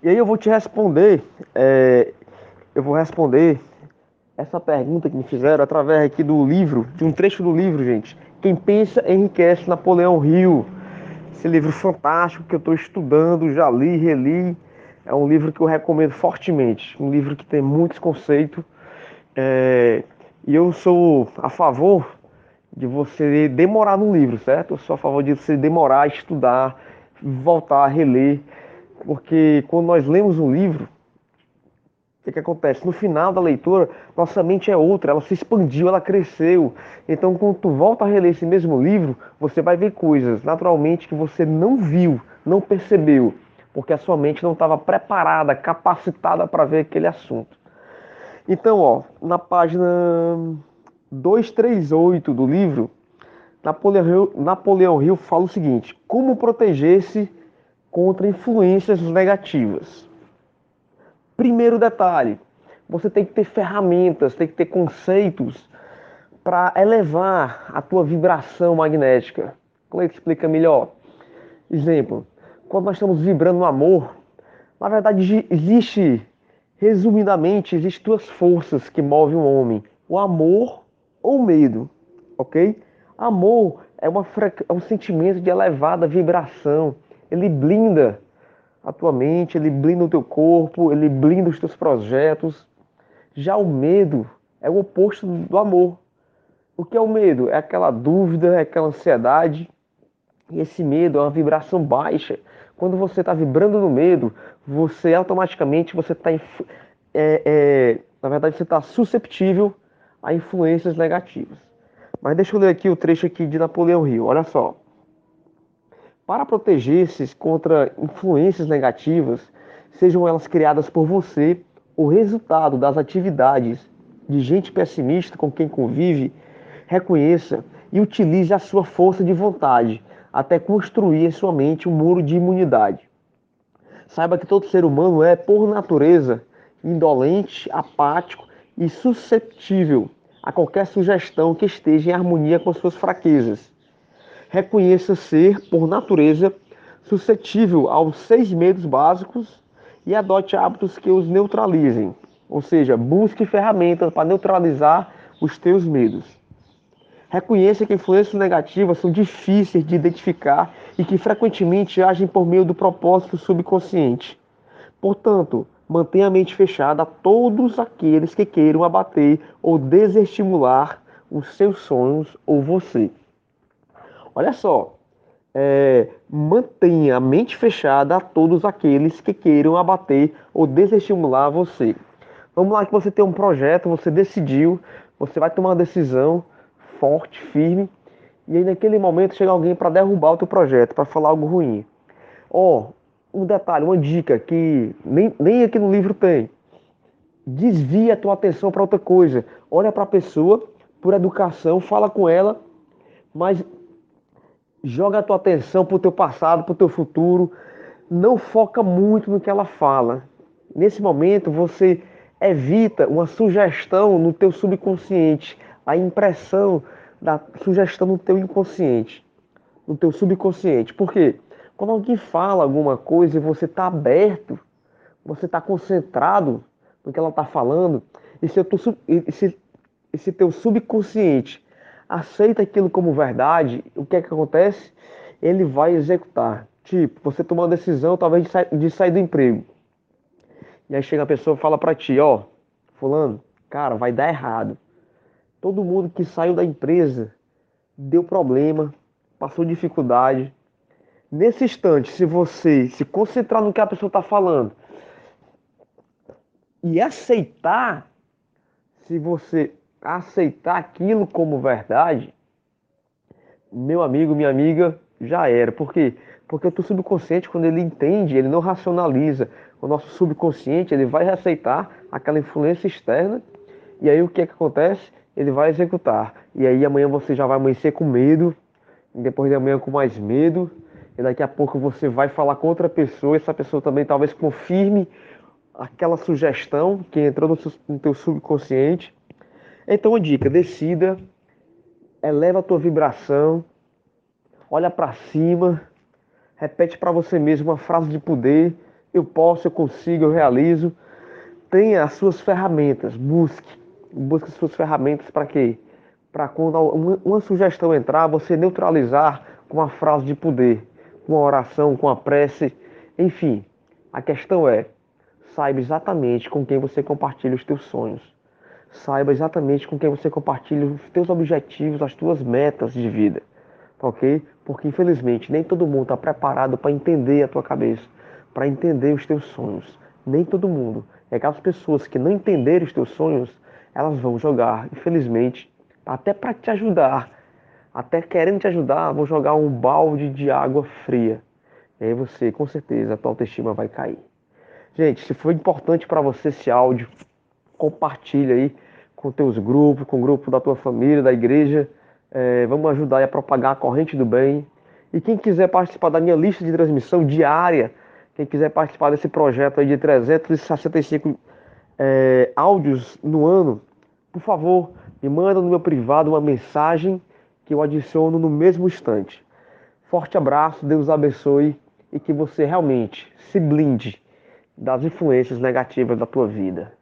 E aí eu vou te responder, é, eu vou responder essa pergunta que me fizeram através aqui do livro, de um trecho do livro, gente. Quem pensa enriquece Napoleão Hill. Esse livro fantástico que eu estou estudando, já li, reli. É um livro que eu recomendo fortemente. Um livro que tem muitos conceitos. É, e eu sou a favor de você demorar no livro, certo? Eu sou a favor de você demorar a estudar, voltar a reler. Porque quando nós lemos um livro, o que, acontece? No final da leitura, nossa mente é outra, ela se expandiu, ela cresceu. Então, quando tu volta a reler esse mesmo livro, você vai ver coisas naturalmente que você não viu, não percebeu, porque a sua mente não estava preparada, capacitada para ver aquele assunto. Então, ó, na página 238 do livro, Napoleão Napoleão Hill fala o seguinte: como proteger-se contra influências negativas. Primeiro detalhe, você tem que ter ferramentas, tem que ter conceitos para elevar a tua vibração magnética. Como é que explica melhor? Exemplo, quando nós estamos vibrando no amor, na verdade existe, resumidamente, existem duas forças que movem o homem: o amor ou o medo, ok? Amor é, uma, é um sentimento de elevada vibração ele blinda a tua mente, ele blinda o teu corpo, ele blinda os teus projetos. Já o medo é o oposto do amor. O que é o medo? É aquela dúvida, é aquela ansiedade. E esse medo é uma vibração baixa. Quando você está vibrando no medo, você automaticamente você está é, é, na verdade você está susceptível a influências negativas. Mas deixa eu ler aqui o trecho aqui de Napoleão Hill. Olha só. Para proteger-se contra influências negativas, sejam elas criadas por você ou resultado das atividades de gente pessimista com quem convive, reconheça e utilize a sua força de vontade até construir em sua mente um muro de imunidade. Saiba que todo ser humano é, por natureza, indolente, apático e susceptível a qualquer sugestão que esteja em harmonia com suas fraquezas reconheça ser, por natureza, suscetível aos seis medos básicos e adote hábitos que os neutralizem. Ou seja, busque ferramentas para neutralizar os teus medos. Reconheça que influências negativas são difíceis de identificar e que frequentemente agem por meio do propósito subconsciente. Portanto, mantenha a mente fechada a todos aqueles que queiram abater ou desestimular os seus sonhos ou você. Olha só, é, mantenha a mente fechada a todos aqueles que queiram abater ou desestimular você. Vamos lá que você tem um projeto, você decidiu, você vai tomar uma decisão forte, firme, e aí naquele momento chega alguém para derrubar o teu projeto, para falar algo ruim. Ó, oh, um detalhe, uma dica que nem, nem aqui no livro tem. Desvia a tua atenção para outra coisa. Olha para a pessoa por educação, fala com ela, mas joga a tua atenção para o teu passado, para o teu futuro, não foca muito no que ela fala. Nesse momento você evita uma sugestão no teu subconsciente, a impressão da sugestão no teu inconsciente, no teu subconsciente. Por quê? Quando alguém fala alguma coisa e você está aberto, você está concentrado no que ela está falando, esse, esse, esse teu subconsciente aceita aquilo como verdade, o que é que acontece? Ele vai executar. Tipo, você tomou uma decisão talvez de, de sair do emprego. E aí chega a pessoa e fala para ti, ó, fulano, cara, vai dar errado. Todo mundo que saiu da empresa deu problema, passou dificuldade. Nesse instante, se você se concentrar no que a pessoa está falando e aceitar, se você aceitar aquilo como verdade, meu amigo, minha amiga, já era. Por quê? Porque o teu subconsciente, quando ele entende, ele não racionaliza. O nosso subconsciente, ele vai aceitar aquela influência externa e aí o que é que acontece? Ele vai executar. E aí amanhã você já vai amanhecer com medo, e depois de amanhã com mais medo, e daqui a pouco você vai falar com outra pessoa, essa pessoa também talvez confirme aquela sugestão que entrou no teu subconsciente, então, a dica: decida, eleva a tua vibração, olha para cima, repete para você mesmo uma frase de poder, eu posso, eu consigo, eu realizo. Tenha as suas ferramentas, busque, busque as suas ferramentas para quê? Para quando uma, uma sugestão entrar, você neutralizar com a frase de poder, com a oração, com a prece, enfim. A questão é, saiba exatamente com quem você compartilha os teus sonhos. Saiba exatamente com quem você compartilha os teus objetivos, as tuas metas de vida. Tá ok? Porque infelizmente nem todo mundo está preparado para entender a tua cabeça, para entender os teus sonhos. Nem todo mundo. E aquelas pessoas que não entenderem os teus sonhos, elas vão jogar, infelizmente, até para te ajudar, até querendo te ajudar, vão jogar um balde de água fria. E aí você, com certeza, a tua autoestima vai cair. Gente, se foi importante para você esse áudio, compartilha aí com teus grupos, com o grupo da tua família, da igreja. É, vamos ajudar a propagar a corrente do bem. E quem quiser participar da minha lista de transmissão diária, quem quiser participar desse projeto aí de 365 é, áudios no ano, por favor, me manda no meu privado uma mensagem que eu adiciono no mesmo instante. Forte abraço, Deus abençoe e que você realmente se blinde das influências negativas da tua vida.